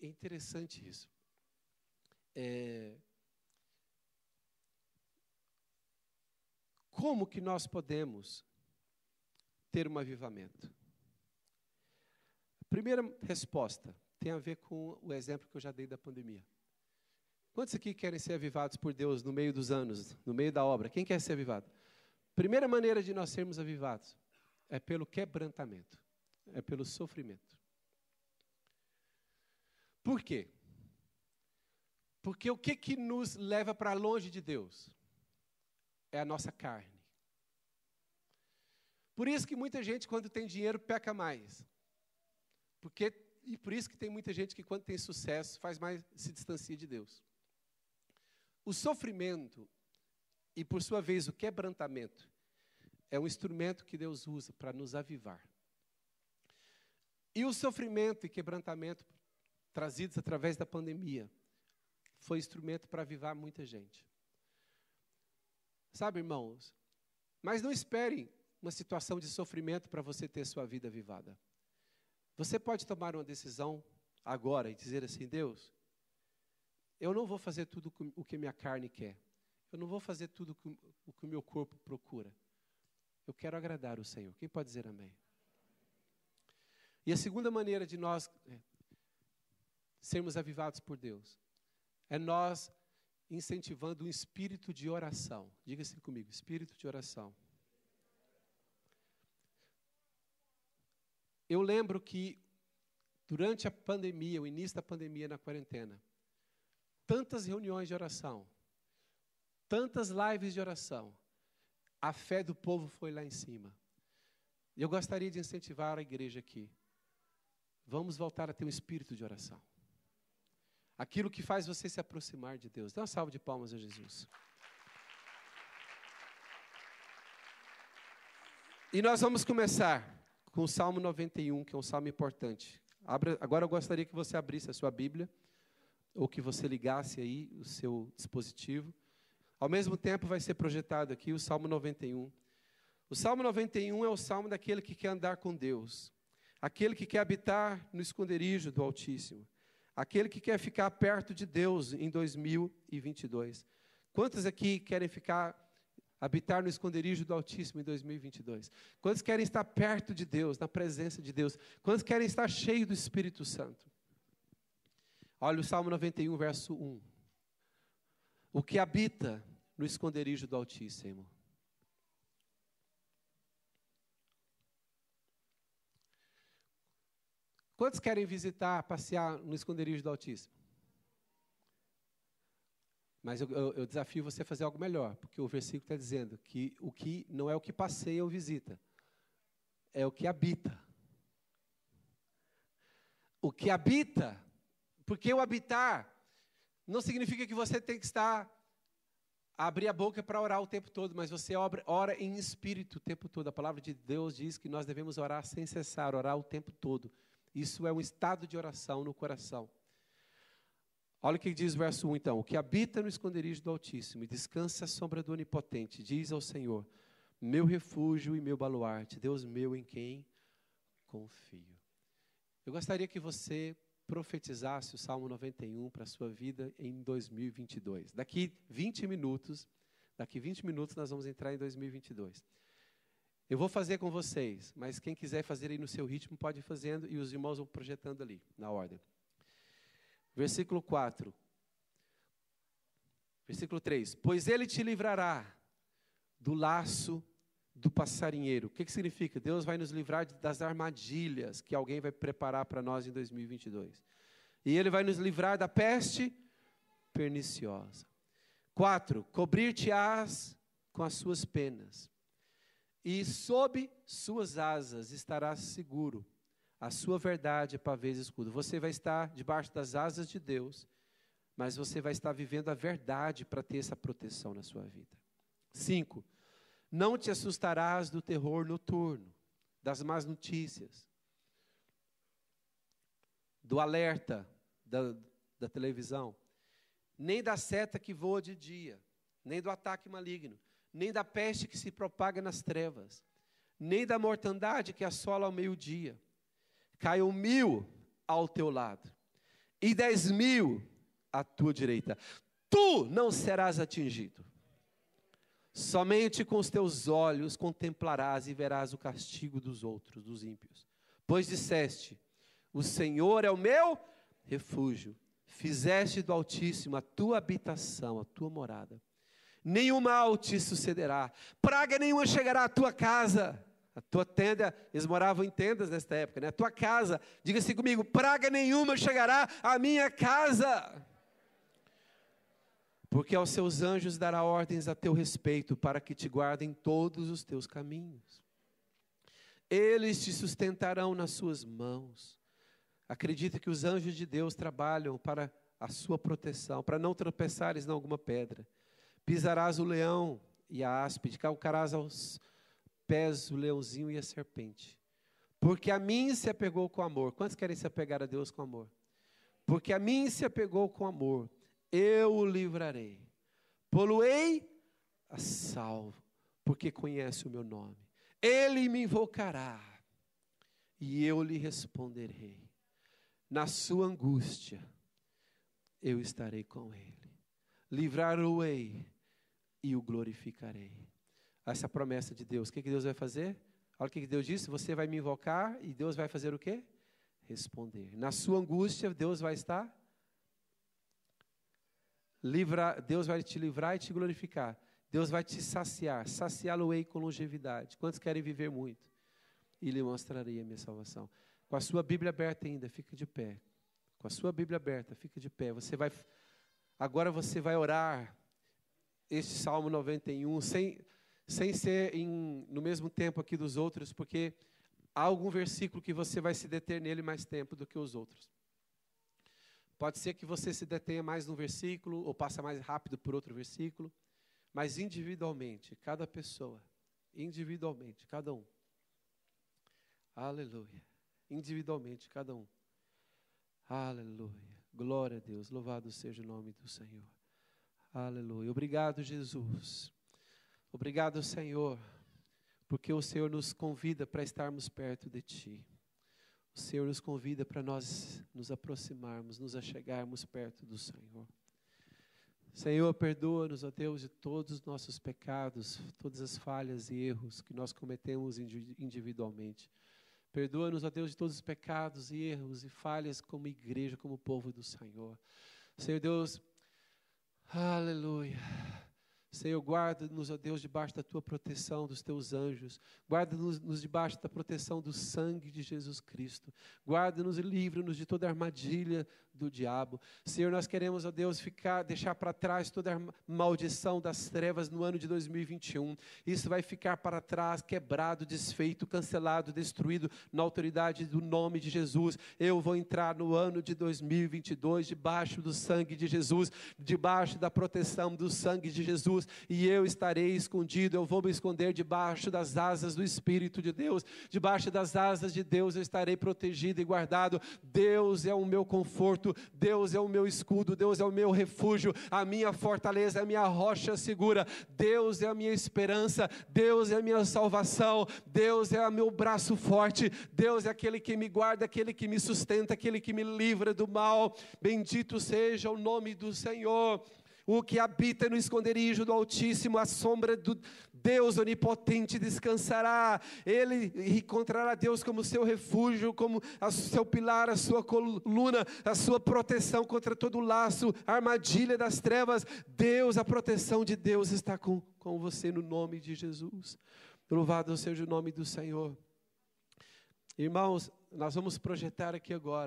é interessante isso. É, como que nós podemos ter um avivamento? Primeira resposta tem a ver com o exemplo que eu já dei da pandemia. Quantos aqui querem ser avivados por Deus no meio dos anos, no meio da obra? Quem quer ser avivado? Primeira maneira de nós sermos avivados é pelo quebrantamento, é pelo sofrimento. Por quê? Porque o que, que nos leva para longe de Deus? É a nossa carne. Por isso que muita gente, quando tem dinheiro, peca mais. Porque, e por isso que tem muita gente que, quando tem sucesso, faz mais, se distancia de Deus. O sofrimento e, por sua vez, o quebrantamento é um instrumento que Deus usa para nos avivar. E o sofrimento e quebrantamento trazidos através da pandemia foi instrumento para avivar muita gente. Sabe, irmãos? Mas não esperem uma situação de sofrimento para você ter sua vida avivada. Você pode tomar uma decisão agora e dizer assim: Deus, eu não vou fazer tudo o que minha carne quer. Eu não vou fazer tudo o que o meu corpo procura. Eu quero agradar o Senhor. Quem pode dizer amém? E a segunda maneira de nós é, sermos avivados por Deus é nós incentivando um espírito de oração. Diga assim comigo: espírito de oração. Eu lembro que durante a pandemia, o início da pandemia na quarentena, tantas reuniões de oração, tantas lives de oração, a fé do povo foi lá em cima. E eu gostaria de incentivar a igreja aqui. Vamos voltar a ter um espírito de oração. Aquilo que faz você se aproximar de Deus. Dá uma salva de palmas a Jesus. E nós vamos começar com o Salmo 91, que é um salmo importante. Agora eu gostaria que você abrisse a sua Bíblia, ou que você ligasse aí o seu dispositivo. Ao mesmo tempo vai ser projetado aqui o Salmo 91. O Salmo 91 é o salmo daquele que quer andar com Deus, aquele que quer habitar no esconderijo do Altíssimo, aquele que quer ficar perto de Deus em 2022. Quantos aqui querem ficar habitar no esconderijo do Altíssimo em 2022? Quantos querem estar perto de Deus, na presença de Deus? Quantos querem estar cheios do Espírito Santo? Olha o Salmo 91, verso 1. O que habita no esconderijo do Altíssimo. Quantos querem visitar, passear no esconderijo do Altíssimo? Mas eu, eu, eu, desafio você a fazer algo melhor, porque o versículo está dizendo que o que não é o que passeia ou visita, é o que habita. O que habita, porque o habitar não significa que você tem que estar abrir a boca para orar o tempo todo, mas você ora, ora em espírito o tempo todo. A palavra de Deus diz que nós devemos orar sem cessar, orar o tempo todo. Isso é um estado de oração no coração. Olha o que diz o verso 1 então: O que habita no esconderijo do Altíssimo e descansa à sombra do Onipotente, diz ao Senhor: Meu refúgio e meu baluarte, Deus meu em quem confio. Eu gostaria que você profetizasse o Salmo 91 para a sua vida em 2022. Daqui 20 minutos, daqui 20 minutos nós vamos entrar em 2022. Eu vou fazer com vocês, mas quem quiser fazer aí no seu ritmo pode ir fazendo e os irmãos vão projetando ali, na ordem. Versículo 4. Versículo 3: Pois ele te livrará do laço do passarinheiro. O que, que significa? Deus vai nos livrar das armadilhas que alguém vai preparar para nós em 2022. E ele vai nos livrar da peste perniciosa. 4. Cobrir-te-ás com as suas penas, e sob suas asas estarás seguro a sua verdade é pavês escudo. Você vai estar debaixo das asas de Deus, mas você vai estar vivendo a verdade para ter essa proteção na sua vida. Cinco, não te assustarás do terror noturno, das más notícias, do alerta da, da televisão, nem da seta que voa de dia, nem do ataque maligno. nem da peste que se propaga nas trevas, nem da mortandade que assola ao meio-dia. Caiam mil ao teu lado, e dez mil à tua direita. Tu não serás atingido. Somente com os teus olhos contemplarás e verás o castigo dos outros, dos ímpios. Pois disseste: O Senhor é o meu refúgio. Fizeste do Altíssimo a tua habitação, a tua morada. Nenhum mal te sucederá, praga nenhuma chegará à tua casa. A tua tenda, eles moravam em tendas nesta época, né? A tua casa, diga assim comigo: praga nenhuma chegará à minha casa. Porque aos seus anjos dará ordens a teu respeito, para que te guardem todos os teus caminhos. Eles te sustentarão nas suas mãos. Acredita que os anjos de Deus trabalham para a sua proteção, para não tropeçares em alguma pedra. Pisarás o leão e a áspide, calcarás aos pés o leãozinho e a serpente. Porque a mim se apegou com amor. Quantos querem se apegar a Deus com amor? Porque a mim se apegou com amor, eu o livrarei. Poluei a salvo, porque conhece o meu nome. Ele me invocará e eu lhe responderei. Na sua angústia, eu estarei com ele. Livrar-o-ei e o glorificarei. Essa promessa de Deus. O que, que Deus vai fazer? Olha o que, que Deus disse: você vai me invocar e Deus vai fazer o quê? Responder. Na sua angústia, Deus vai estar. Livra, Deus vai te livrar e te glorificar. Deus vai te saciar, saciá-lo-ei com longevidade. Quantos querem viver muito? E lhe mostrarei a minha salvação. Com a sua Bíblia aberta ainda, fica de pé. Com a sua Bíblia aberta, fica de pé. Você vai agora você vai orar este Salmo 91 sem sem ser em, no mesmo tempo aqui dos outros, porque há algum versículo que você vai se deter nele mais tempo do que os outros. Pode ser que você se detenha mais num versículo ou passa mais rápido por outro versículo. Mas individualmente, cada pessoa, individualmente, cada um. Aleluia. Individualmente, cada um. Aleluia. Glória a Deus. Louvado seja o nome do Senhor. Aleluia. Obrigado, Jesus. Obrigado, Senhor, porque o Senhor nos convida para estarmos perto de Ti. O Senhor nos convida para nós nos aproximarmos, nos achegarmos perto do Senhor. Senhor, perdoa-nos, ó Deus, de todos os nossos pecados, todas as falhas e erros que nós cometemos individualmente. Perdoa-nos, ó Deus, de todos os pecados e erros e falhas como igreja, como povo do Senhor. Senhor Deus, aleluia. Senhor, guarda-nos, ó Deus, debaixo da tua proteção, dos teus anjos. Guarda-nos debaixo da proteção do sangue de Jesus Cristo. Guarda-nos e livra-nos de toda armadilha do diabo. Senhor, nós queremos, ó Deus, ficar, deixar para trás toda a maldição das trevas no ano de 2021. Isso vai ficar para trás, quebrado, desfeito, cancelado, destruído na autoridade do nome de Jesus. Eu vou entrar no ano de 2022 debaixo do sangue de Jesus, debaixo da proteção do sangue de Jesus, e eu estarei escondido. Eu vou me esconder debaixo das asas do Espírito de Deus. Debaixo das asas de Deus eu estarei protegido e guardado. Deus é o meu conforto Deus é o meu escudo, Deus é o meu refúgio, a minha fortaleza, a minha rocha segura, Deus é a minha esperança, Deus é a minha salvação, Deus é o meu braço forte, Deus é aquele que me guarda, aquele que me sustenta, aquele que me livra do mal. Bendito seja o nome do Senhor o que habita no esconderijo do Altíssimo, a sombra do Deus onipotente descansará. Ele encontrará Deus como seu refúgio, como o seu pilar, a sua coluna, a sua proteção contra todo laço, armadilha das trevas. Deus, a proteção de Deus está com, com você no nome de Jesus. Louvado seja o nome do Senhor. Irmãos, nós vamos projetar aqui agora.